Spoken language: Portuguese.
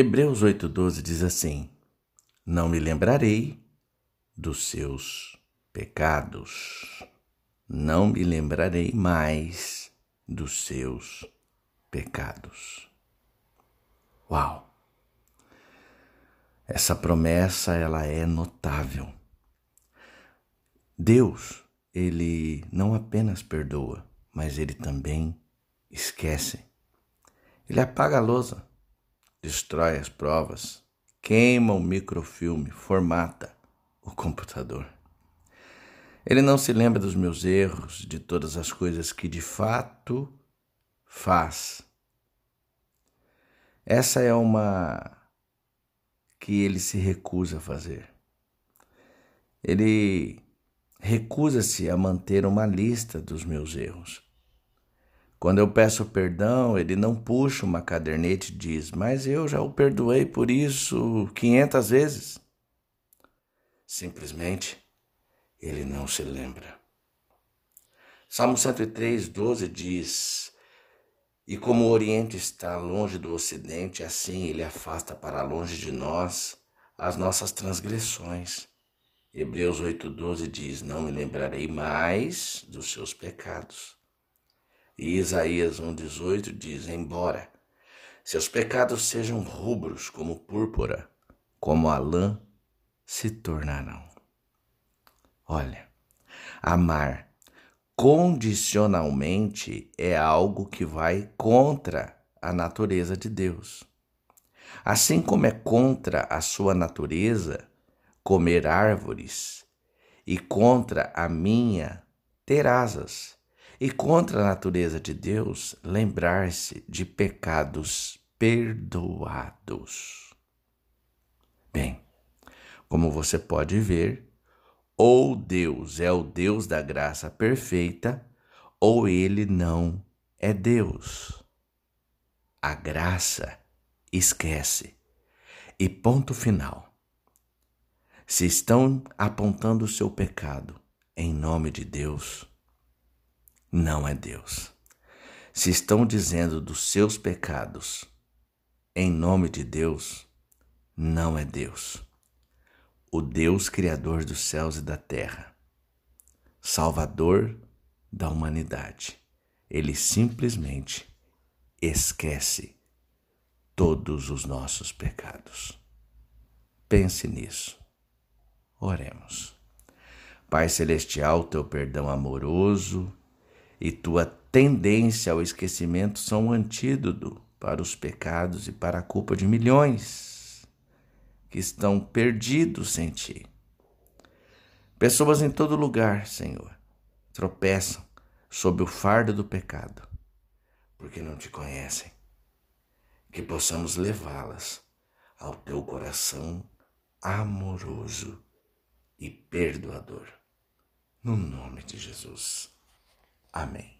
Hebreus 8,12 diz assim: Não me lembrarei dos seus pecados. Não me lembrarei mais dos seus pecados. Uau! Essa promessa ela é notável. Deus, ele não apenas perdoa, mas ele também esquece. Ele apaga a lousa, destrói as provas, queima o microfilme, formata o computador. Ele não se lembra dos meus erros, de todas as coisas que de fato faz. Essa é uma que ele se recusa a fazer. Ele recusa-se a manter uma lista dos meus erros. Quando eu peço perdão, ele não puxa uma cadernete e diz: Mas eu já o perdoei por isso quinhentas vezes. Simplesmente, ele não se lembra. Salmo 103, 12 diz: E como o Oriente está longe do Ocidente, assim ele afasta para longe de nós as nossas transgressões. Hebreus 8,12 diz: Não me lembrarei mais dos seus pecados. E Isaías 1,18 diz: Embora seus pecados sejam rubros como púrpura, como a lã se tornarão. Olha, amar condicionalmente é algo que vai contra a natureza de Deus. Assim como é contra a sua natureza comer árvores, e contra a minha ter asas, e contra a natureza de Deus lembrar-se de pecados perdoados. Bem, como você pode ver, ou Deus é o Deus da graça perfeita, ou ele não é Deus. A graça esquece. E ponto final. Se estão apontando o seu pecado em nome de Deus, não é Deus. Se estão dizendo dos seus pecados em nome de Deus, não é Deus. O Deus Criador dos céus e da terra, Salvador da humanidade, ele simplesmente esquece todos os nossos pecados. Pense nisso. Oremos. Pai Celestial, teu perdão amoroso e tua tendência ao esquecimento são um antídoto para os pecados e para a culpa de milhões que estão perdidos sem ti. Pessoas em todo lugar, Senhor, tropeçam sob o fardo do pecado, porque não te conhecem. Que possamos levá-las ao teu coração amoroso e perdoador. No nome de Jesus. Amém.